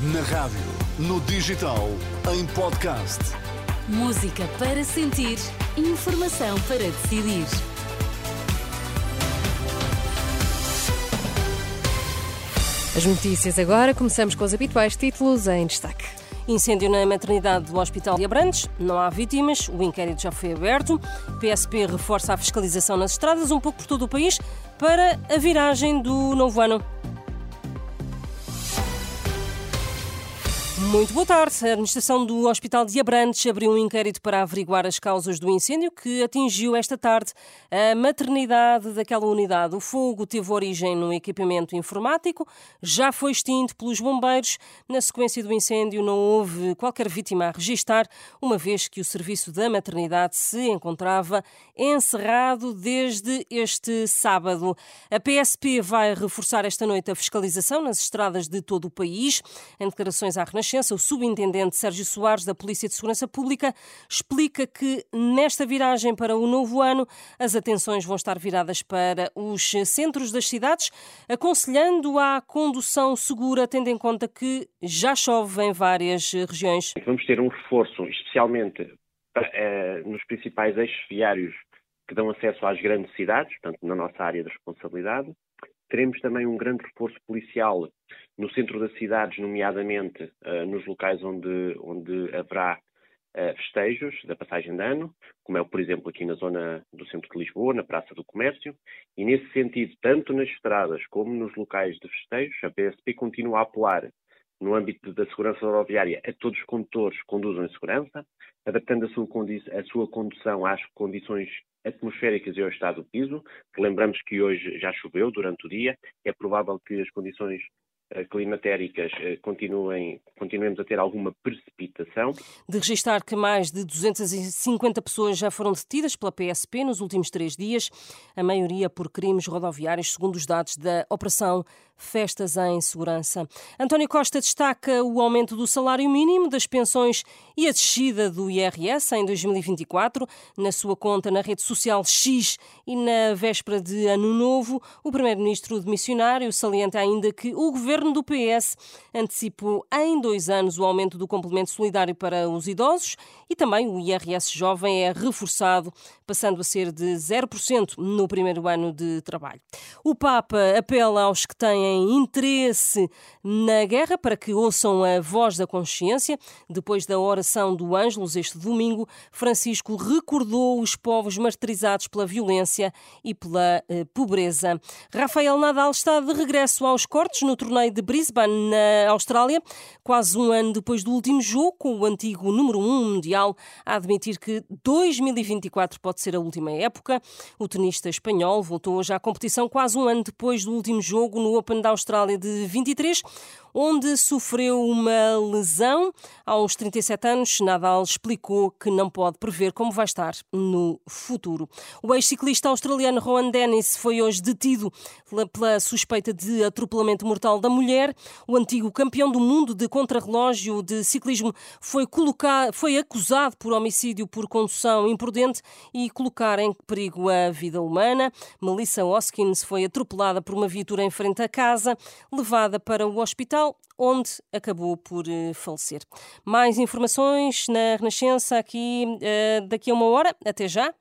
Na rádio, no digital, em podcast. Música para sentir, informação para decidir. As notícias agora, começamos com os habituais títulos em destaque. Incêndio na maternidade do Hospital de Abrantes. Não há vítimas. O inquérito já foi aberto. PSP reforça a fiscalização nas estradas, um pouco por todo o país, para a viragem do novo ano. Muito boa tarde. A administração do Hospital de Abrantes abriu um inquérito para averiguar as causas do incêndio que atingiu esta tarde a maternidade daquela unidade. O fogo teve origem no equipamento informático, já foi extinto pelos bombeiros. Na sequência do incêndio não houve qualquer vítima a registar, uma vez que o serviço da maternidade se encontrava encerrado desde este sábado. A PSP vai reforçar esta noite a fiscalização nas estradas de todo o país. Em declarações à Renascença, Renascença, o subintendente Sérgio Soares, da Polícia de Segurança Pública, explica que nesta viragem para o novo ano as atenções vão estar viradas para os centros das cidades, aconselhando a condução segura, tendo em conta que já chove em várias regiões. Vamos ter um reforço, especialmente eh, nos principais eixos viários que dão acesso às grandes cidades, portanto, na nossa área de responsabilidade. Teremos também um grande reforço policial no centro das cidades, nomeadamente uh, nos locais onde, onde haverá uh, festejos da passagem de ano, como é, por exemplo, aqui na zona do centro de Lisboa, na Praça do Comércio. E, nesse sentido, tanto nas estradas como nos locais de festejos, a PSP continua a apelar no âmbito da segurança rodoviária a todos os condutores conduzam em segurança, adaptando a sua, a sua condução às condições atmosféricas e ao estado do piso. Lembramos que hoje já choveu durante o dia, é provável que as condições climatéricas eh, continuem, continuemos a ter alguma precipitação. De registar que mais de 250 pessoas já foram detidas pela PSP nos últimos três dias, a maioria por crimes rodoviários, segundo os dados da Operação Festas em Segurança. António Costa destaca o aumento do salário mínimo, das pensões e a descida do IRS em 2024. Na sua conta na rede social X e na véspera de Ano Novo, o primeiro-ministro demissionário salienta ainda que o governo governo do PS antecipou em dois anos o aumento do complemento solidário para os idosos e também o IRS jovem é reforçado, passando a ser de 0% no primeiro ano de trabalho. O Papa apela aos que têm interesse na guerra para que ouçam a voz da consciência. Depois da oração do Ângelus este domingo, Francisco recordou os povos martirizados pela violência e pela eh, pobreza. Rafael Nadal está de regresso aos cortes no torneio de Brisbane, na Austrália, quase um ano depois do último jogo, com o antigo número 1 um mundial a admitir que 2024 pode ser a última época. O tenista espanhol voltou hoje à competição quase um ano depois do último jogo no Open da Austrália de 23 onde sofreu uma lesão. Aos 37 anos, Nadal explicou que não pode prever como vai estar no futuro. O ex-ciclista australiano Rowan Dennis foi hoje detido pela suspeita de atropelamento mortal da mulher. O antigo campeão do mundo de contrarrelógio de ciclismo foi, colocado, foi acusado por homicídio por condução imprudente e colocar em perigo a vida humana. Melissa Hoskins foi atropelada por uma viatura em frente à casa, levada para o hospital onde acabou por eh, falecer. Mais informações na Renascença aqui uh, daqui a uma hora. Até já.